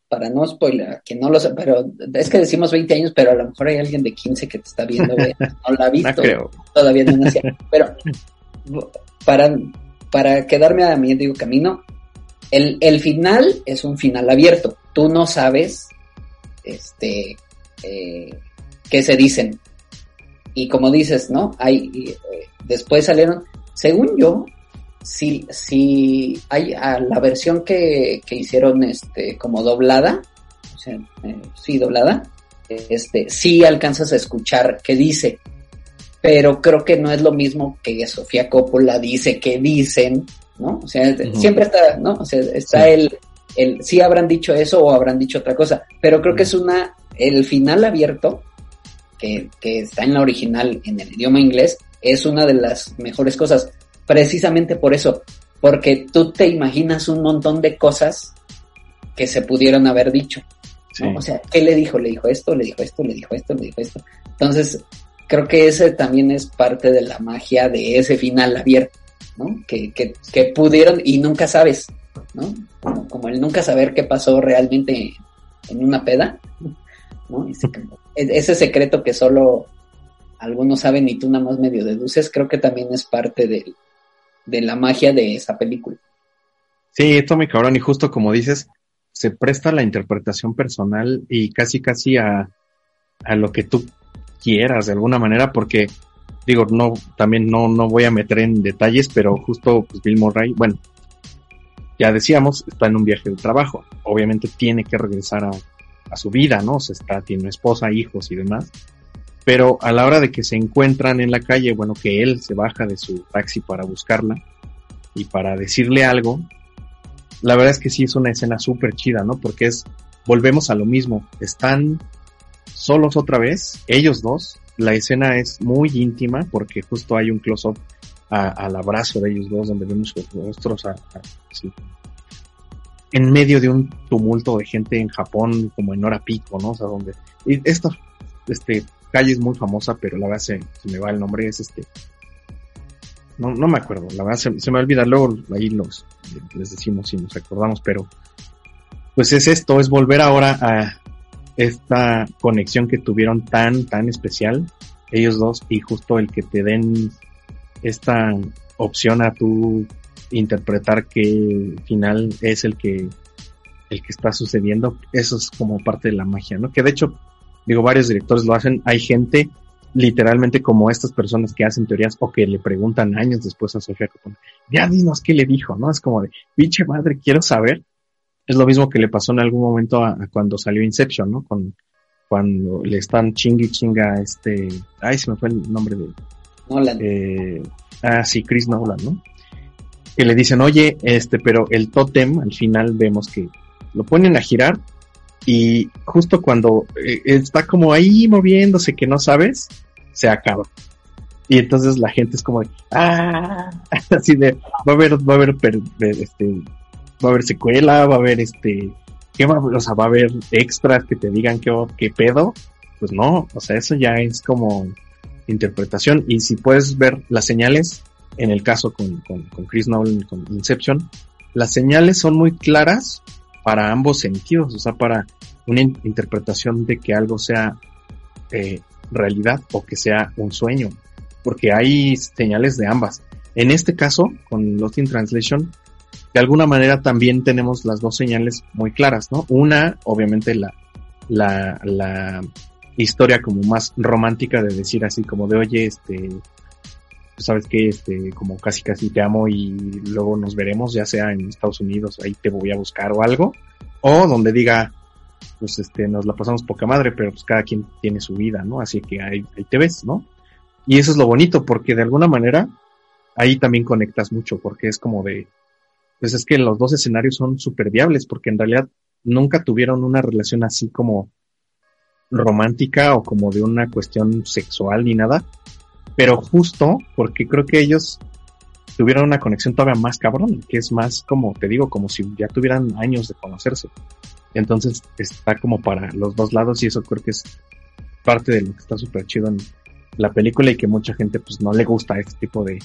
para no spoiler, que no lo sé, pero es que decimos 20 años, pero a lo mejor hay alguien de 15 que te está viendo, güey, <laughs> no la ha No visto, creo. todavía no nacía. <laughs> Pero para, para quedarme a mi digo camino, el, el final es un final abierto. Tú no sabes este eh, qué se dicen. Y como dices, ¿no? Hay y, eh, después salieron, según yo, si, si hay a la versión que, que hicieron este como doblada, o sea, eh, sí, doblada, este, sí alcanzas a escuchar qué dice pero creo que no es lo mismo que Sofía Coppola dice que dicen, ¿no? O sea, siempre está, ¿no? O sea, está Sí. el, el, sí habrán dicho eso o habrán dicho otra cosa, pero creo que es una, el final abierto, que, que está en la original en el idioma inglés, es una de las mejores cosas, precisamente por eso, porque tú te imaginas un montón de cosas que se pudieron haber dicho. O sea, ¿qué le dijo? Le dijo esto, le dijo esto, le dijo esto, le dijo esto. Entonces, creo que ese también es parte de la magia de ese final abierto, ¿no? Que, que, que pudieron y nunca sabes, ¿no? Como, como el nunca saber qué pasó realmente en una peda, ¿no? Ese, como- e- ese secreto que solo algunos saben y tú nada más medio deduces, creo que también es parte de, de la magia de esa película. Sí, esto me cabrón, y justo como dices, se presta a la interpretación personal y casi casi a, a lo que tú quieras de alguna manera, porque digo, no, también no, no voy a meter en detalles, pero justo pues, Bill Murray, bueno, ya decíamos, está en un viaje de trabajo. obviamente tiene que regresar a, a su vida, ¿no? O sea, está, tiene esposa, hijos y demás. Pero a la hora de que se encuentran en la calle, bueno, que él se baja de su taxi para buscarla y para decirle algo, la verdad es que sí es una escena súper chida, ¿no? Porque es, volvemos a lo mismo, están solos otra vez, ellos dos, la escena es muy íntima porque justo hay un close-up al abrazo de ellos dos donde vemos sus rostros en medio de un tumulto de gente en Japón como en hora pico, ¿no? O sea, donde y esta este calle es muy famosa, pero la verdad se, me va el nombre, es este no, no me acuerdo, la verdad se, me va a olvidar, luego ahí los les decimos si nos acordamos, pero pues es esto, es volver ahora a esta conexión que tuvieron tan, tan especial ellos dos y justo el que te den esta opción a tu interpretar qué final es el que el que está sucediendo, eso es como parte de la magia, ¿no? Que de hecho, digo, varios directores lo hacen, hay gente literalmente como estas personas que hacen teorías o que le preguntan años después a Sofía Coppola, ya dinos qué le dijo, ¿no? Es como de, pinche madre, quiero saber. Es lo mismo que le pasó en algún momento a, cuando salió Inception, ¿no? Con, cuando le están chingui chinga a este, ay, se me fue el nombre de... Nolan. Eh, ah, sí, Chris Nolan, ¿no? Que le dicen, oye, este, pero el tótem, al final vemos que lo ponen a girar y justo cuando eh, está como ahí moviéndose que no sabes, se acaba. Y entonces la gente es como de, ah, <laughs> así de, va a haber, va a haber, este, va a haber secuela, va a haber este, ¿qué va, o sea, va a haber extras que te digan qué, qué pedo. Pues no, o sea, eso ya es como interpretación. Y si puedes ver las señales, en el caso con, con, Chris Nolan, con Inception, las señales son muy claras para ambos sentidos, o sea, para una interpretación de que algo sea eh, realidad o que sea un sueño, porque hay señales de ambas. En este caso, con Lost in Translation, de alguna manera también tenemos las dos señales muy claras, ¿no? Una, obviamente, la, la, la historia como más romántica de decir así como de, oye, este, sabes que este, como casi casi te amo y luego nos veremos, ya sea en Estados Unidos, ahí te voy a buscar o algo, o donde diga, pues este, nos la pasamos poca madre, pero pues cada quien tiene su vida, ¿no? Así que ahí, ahí te ves, ¿no? Y eso es lo bonito, porque de alguna manera ahí también conectas mucho, porque es como de, pues es que los dos escenarios son súper viables, porque en realidad nunca tuvieron una relación así como romántica o como de una cuestión sexual ni nada, pero justo porque creo que ellos tuvieron una conexión todavía más cabrón, que es más como, te digo, como si ya tuvieran años de conocerse. Entonces está como para los dos lados y eso creo que es parte de lo que está súper chido en la película y que mucha gente pues no le gusta este tipo de,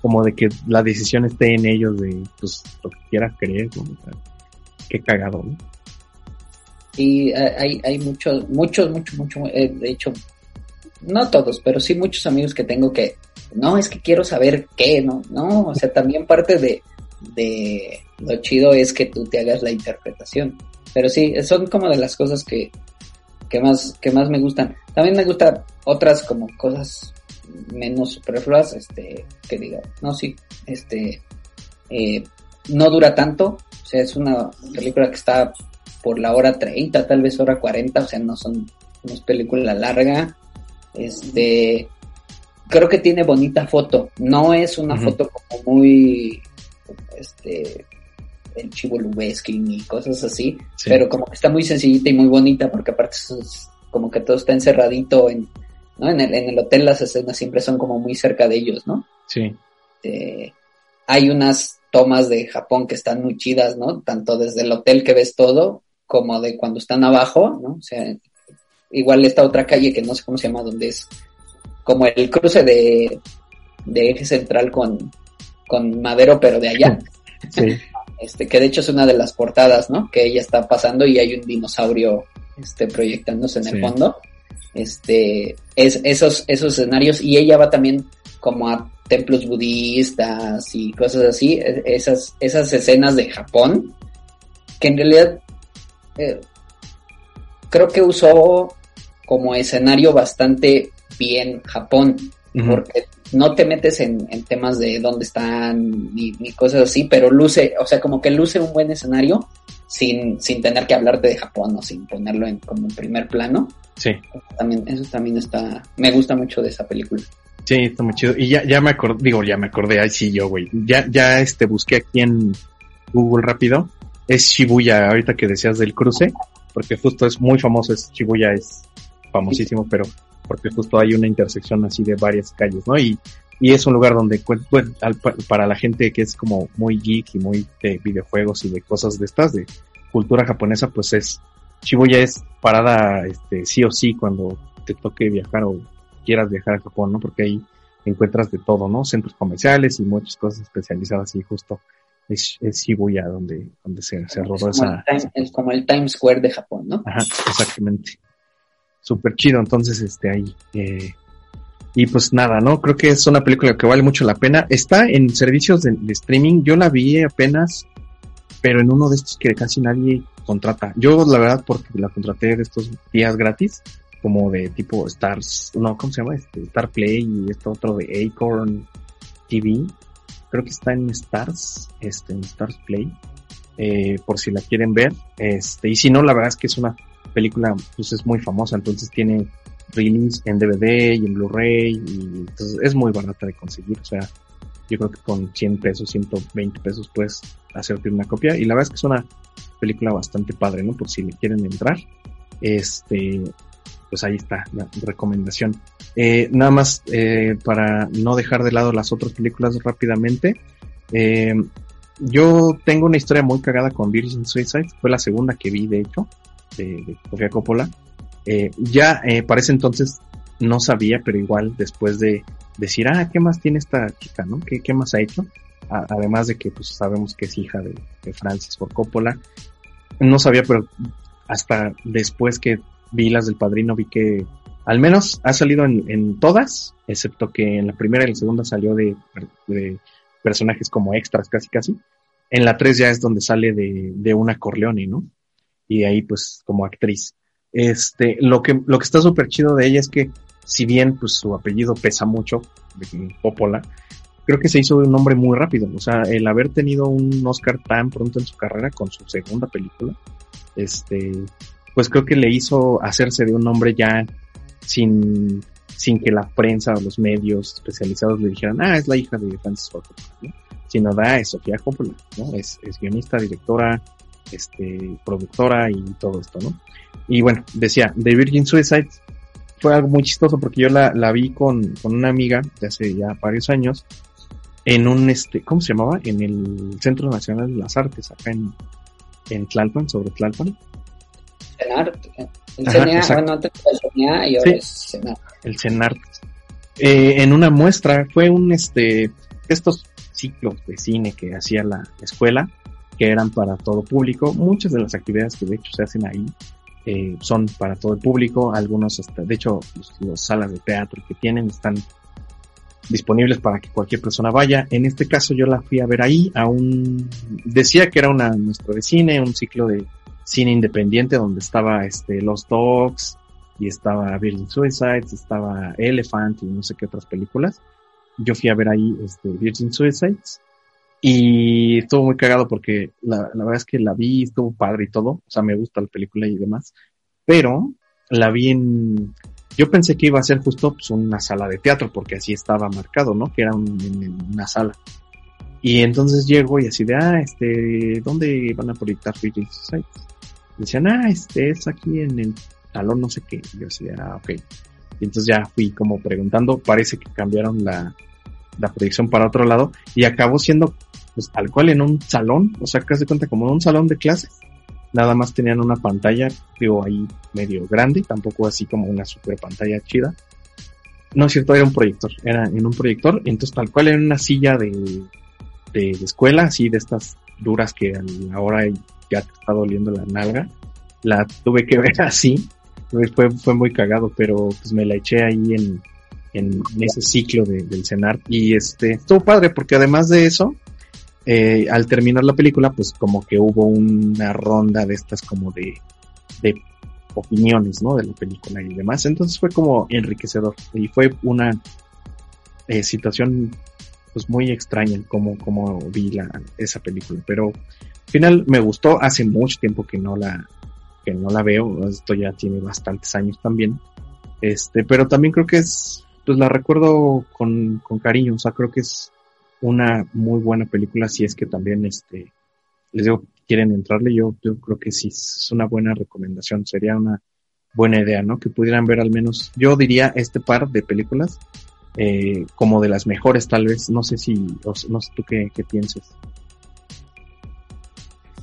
como de que la decisión esté en ellos de pues lo que quieras creer, ¿no? qué cagado, ¿no? Y eh, hay, hay muchos, muchos, muchos, muchos, eh, de hecho, no todos, pero sí muchos amigos que tengo que, no, es que quiero saber qué, ¿no? No, o sea, también parte de, de lo chido es que tú te hagas la interpretación. Pero sí, son como de las cosas que, que más, que más me gustan. También me gustan otras como cosas menos superfluas, este, que diga, no, sí, este, eh, no dura tanto, o sea, es una película que está por la hora 30, tal vez hora 40, o sea, no son, no es película larga, este, creo que tiene bonita foto. No es una foto como muy, este, el chivo y cosas así, pero como que está muy sencillita y muy bonita porque aparte es como que todo está encerradito en, ¿no? En el, en el hotel las escenas siempre son como muy cerca de ellos, ¿no? Sí. Eh, hay unas tomas de Japón que están muy chidas, ¿no? Tanto desde el hotel que ves todo, como de cuando están abajo, ¿no? O sea, igual esta otra calle que no sé cómo se llama, donde es como el cruce de, de eje central con, con Madero, pero de allá. <laughs> Sí. Este, que de hecho es una de las portadas, ¿no? Que ella está pasando y hay un dinosaurio este, proyectándose en el fondo. Este, es, esos, esos escenarios, y ella va también como a templos budistas y cosas así, e, esas, esas escenas de Japón, que en realidad eh, creo que usó como escenario bastante bien Japón, porque no te metes en, temas de dónde están ni, cosas así, pero luce, o sea, como que luce un buen escenario sin, sin tener que hablarte de Japón o sin ponerlo en como en primer plano. Sí. También, eso también está, me gusta mucho de esa película. Sí, está muy chido. Y ya, ya me acordé, digo, ya me acordé, ay sí yo, güey. Ya, ya este busqué aquí en Google rápido. Es Shibuya, ahorita que decías del cruce, porque justo es muy famoso, es Shibuya es famosísimo, pero porque justo hay una intersección así de varias calles, ¿no? Y, y es un lugar donde, pues, para la gente que es como muy geek y muy de videojuegos y de cosas de estas, de cultura japonesa, pues es, Shibuya es parada, este, sí o sí cuando te toque viajar o quieras viajar a Japón, ¿no? Porque ahí encuentras de todo, ¿no? Centros comerciales y muchas cosas especializadas y justo es, es Shibuya donde, donde se, se rodó esa... es como el Times Square de Japón, ¿no? Ajá, exactamente. Súper chido, entonces, este, ahí. Eh, y pues nada, ¿no? Creo que es una película que vale mucho la pena. Está en servicios de, streaming. Yo la vi apenas, pero en uno de estos que casi nadie contrata. Yo, la verdad, porque la contraté de estos días gratis, como de tipo Stars, no, ¿cómo se llama? Este, Star Play y esto otro de Acorn TV. Creo que está en Stars, este, en Stars Play, eh, por si la quieren ver. Este, y si no, la verdad es que es una película, pues es muy famosa, entonces tiene release en DVD y en Blu-ray y entonces es muy barata de conseguir, o sea, yo creo que con 100 pesos, 120 pesos puedes hacerte una copia y la verdad es que es una película bastante padre, ¿no? Por si le quieren entrar, este, pues ahí está la recomendación. Eh, nada más eh, para no dejar de lado las otras películas rápidamente. Eh, yo tengo una historia muy cagada con Virgin Suicide, fue la segunda que vi de hecho, de, de Sofía Coppola. Eh, ya eh, para ese entonces no sabía, pero igual después de decir, ah, ¿qué más tiene esta chica, no? ¿Qué, qué más ha hecho? además de que pues sabemos que es hija de, Francis Ford Coppola. No sabía, pero hasta después que vi las del padrino vi que al menos ha salido en, todas, excepto que en la primera y la segunda salió de, de personajes como extras casi casi. En la tres ya es donde sale de, de una Corleone, ¿no? Y ahí pues como actriz. Este, lo que, lo que está súper chido de ella es que, si bien pues su apellido pesa mucho, de Popola, creo que se hizo un nombre muy rápido. O sea, el haber tenido un Oscar tan pronto en su carrera con su segunda película, este, pues creo que le hizo hacerse de un nombre ya sin, sin que la prensa o los medios especializados le dijeran, ah, es la hija de Francis Ford Coppola, Sino da, es Sofía Coppola, ¿no? Es, es guionista, directora, este, productora y todo esto, ¿no? Y bueno, decía, The Virgin Suicide fue algo muy chistoso porque yo la, la vi con, con una amiga de hace ya varios años en un, este, ¿cómo se llamaba? En el Centro Nacional de las Artes, acá en, en Tlalpan, sobre Tlalpan. CENART. El CNA, bueno, antes el CNA y ahora es CENART. El CENART. Eh, en una muestra, fue un, este, estos ciclos de cine que hacía la escuela, que eran para todo público. Muchas de las actividades que de hecho se hacen ahí eh, son para todo el público, algunos, de hecho, las salas de teatro que tienen están disponibles para que cualquier persona vaya. En este caso yo la fui a ver ahí, a un, decía que era una nuestro de cine, un ciclo de cine independiente donde estaba este Los Dogs y estaba Virgin Suicides, estaba Elephant y no sé qué otras películas. Yo fui a ver ahí este Virgin Suicides y estuvo muy cagado porque la, la, verdad es que la vi, estuvo padre y todo. O sea, me gusta la película y demás. Pero la vi en... Yo pensé que iba a ser justo pues, una sala de teatro porque así estaba marcado, ¿no? Que era en una sala. Y entonces llego y así de, ah, este, ¿dónde van a proyectar Virgin Society? Decían, ah, este es aquí en el salón no sé qué. Y yo así de, ah, ok. Y entonces ya fui como preguntando, parece que cambiaron la, la proyección para otro lado y acabó siendo pues tal cual en un salón, o sea, casi cuenta como en un salón de clases. Nada más tenían una pantalla, digo, ahí medio grande, tampoco así como una super pantalla chida. No es cierto, era un proyector, era en un proyector, entonces tal cual en una silla de, de, escuela, así de estas duras que ahora ya te está doliendo la nalga. La tuve que ver <laughs> así, fue, fue muy cagado, pero pues me la eché ahí en, en ese ciclo de, del cenar y este estuvo padre porque además de eso eh, al terminar la película pues como que hubo una ronda de estas como de, opiniones no de la película y demás. Entonces fue como enriquecedor y fue una eh, situación pues muy extraña como, como vi la, esa película, pero al final me gustó, hace mucho tiempo que no la, que no la veo, esto ya tiene bastantes años también, este, pero también creo que es, pues la recuerdo con, con cariño, o sea, creo que es una muy buena película si es que también, este, les digo, quieren entrarle, yo, yo creo que sí es una buena recomendación, sería una buena idea, ¿no? Que pudieran ver al menos, yo diría este par de películas eh, como de las mejores tal vez, no sé si, no sé tú qué, qué pienses.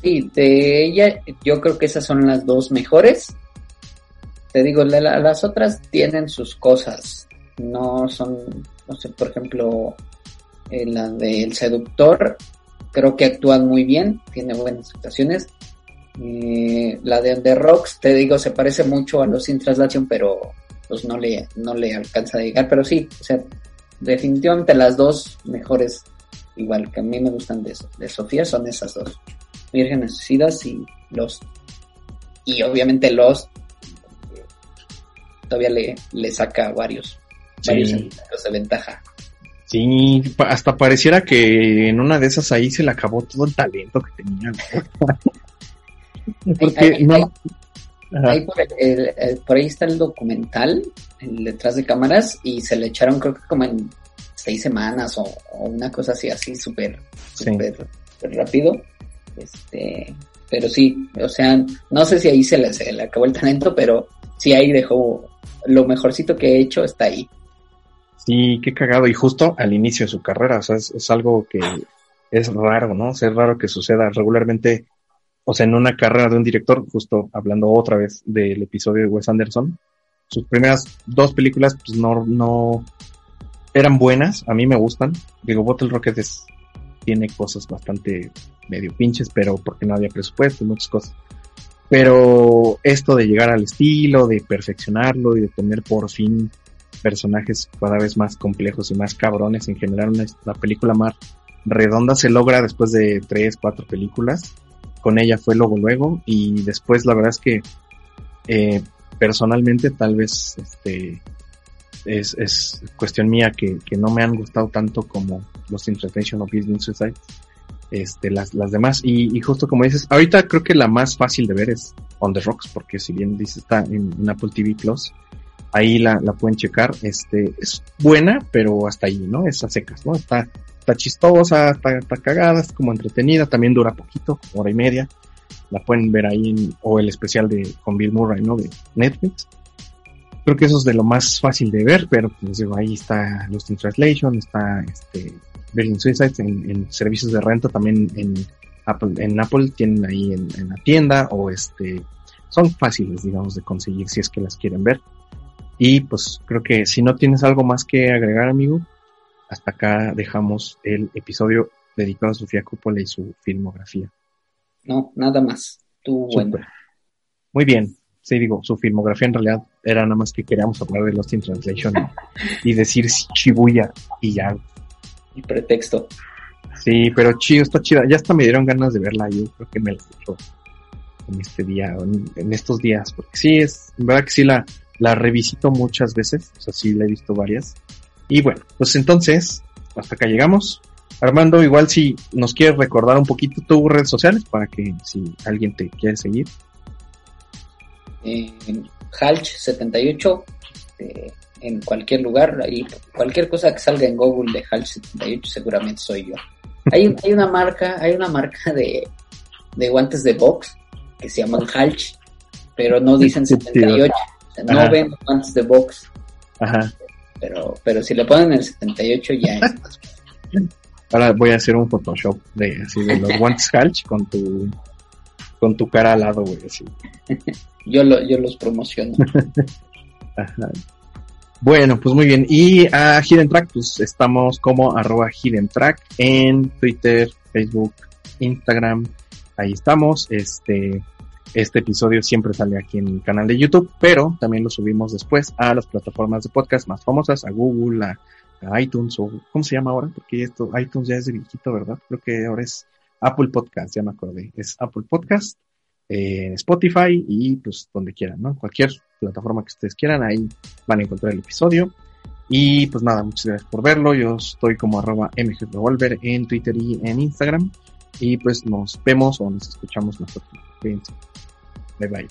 Sí, de ella yo creo que esas son las dos mejores. Te digo, las otras tienen sus cosas, no son, no sé, por ejemplo, eh, la del seductor, creo que actúan muy bien, tiene buenas actuaciones. Eh, la de The Rocks, te digo, se parece mucho a los Sin Translation, pero pues no le, no le alcanza a llegar, pero sí, o sea, definitivamente las dos mejores, igual que a mí me gustan de, de Sofía, son esas dos, Vírgenes Suicidas y Los. Y obviamente Los todavía le, le saca varios, varios de ventaja. Sí, hasta pareciera que en una de esas ahí se le acabó todo el talento que tenía. <laughs> Porque no, Ahí por, ahí está el documental, el detrás de cámaras, y se le echaron creo que como en seis semanas o, una cosa así, así súper, súper rápido. Este, pero sí, o sea, no sé si ahí se le, se le acabó el talento, pero sí ahí dejó lo mejorcito que he hecho está ahí. Sí, qué cagado. Y justo al inicio de su carrera, o sea, es, algo que es raro, ¿no? es raro que suceda. Regularmente o sea, en una carrera de un director, justo hablando otra vez del episodio de Wes Anderson, sus primeras dos películas pues no, no eran buenas, a mí me gustan. Digo, Bottle Rocket tiene cosas bastante medio pinches, pero porque no había presupuesto y muchas cosas. Pero esto de llegar al estilo, de perfeccionarlo y de tener por fin personajes cada vez más complejos y más cabrones, en general la película más redonda se logra después de tres, cuatro películas. Con ella fue luego luego. Y después la verdad es que eh, personalmente tal vez este es, es cuestión mía que, que, no me han gustado tanto como los Interpretation of Business Suicide este las, las demás. Y, y, justo como dices ahorita creo que la más fácil de ver es On the Rocks porque si bien dice está en, Apple TV Plus ahí la, la pueden checar este es buena pero hasta ahí no es a secas no está está chistosa, está, cagada, es como entretenida, también dura poquito, hora y media. La pueden ver ahí en, o el especial de con Bill Murray, ¿no? De Netflix. Creo que eso es de lo más fácil de ver, pero pues digo, ahí está Lost in Translation, está este Virgin Suicides en, servicios de renta también en Apple, en Apple tienen ahí en, en la tienda o este son fáciles digamos de conseguir si es que las quieren ver. Y pues creo que si no tienes algo más que agregar, amigo, hasta acá dejamos el episodio dedicado a Sofía Coppola y su filmografía. No, nada más. Tú, bueno. Muy bien. Sí, digo, su filmografía en realidad era nada más que queríamos hablar de Lost in Translation <laughs> y decir Shibuya y ya. Y pretexto. Sí, pero chido, está chida. Ya hasta me dieron ganas de verla. Yo creo que me la hecho en este día, en, estos días, porque sí, es, en verdad que sí la, la revisito muchas veces. O sea, sí la he visto varias y bueno, pues entonces, hasta acá llegamos. Armando, igual si nos quieres recordar un poquito tus redes sociales para que si alguien te quiere seguir. Halch78, este, en cualquier lugar, ahí cualquier cosa que salga en Google de Halch78 seguramente soy yo. Hay, <laughs> hay una marca, hay una marca de, de guantes de box que se llaman Halch, pero no dicen <laughs> 78, no ven guantes de box. Ajá. Pero, pero si le ponen el 78 ya es más Ahora voy a hacer un Photoshop de así de los guantes Halch con tu con tu cara al lado, güey, así. <laughs> yo lo, yo los promociono. <laughs> Bueno, pues muy bien. Y a Hidden Track, pues estamos como arroba Hidden Track en Twitter, Facebook, Instagram. Ahí estamos. Este, este episodio siempre sale aquí en el canal de YouTube, pero también lo subimos después a las plataformas de podcast más famosas, a Google, a, iTunes o ¿cómo se llama ahora? Porque esto iTunes ya es de viejito, ¿verdad? Creo que ahora es Apple Podcast, ya me acordé. Es Apple Podcast, eh, Spotify y pues donde quieran, ¿no? Cualquier plataforma que ustedes quieran, ahí van a encontrar el episodio. Y pues nada, muchas gracias por verlo. Yo estoy como arroba mgrevolver en Twitter y en Instagram. Y pues nos vemos o nos escuchamos la próxima. Bye bye.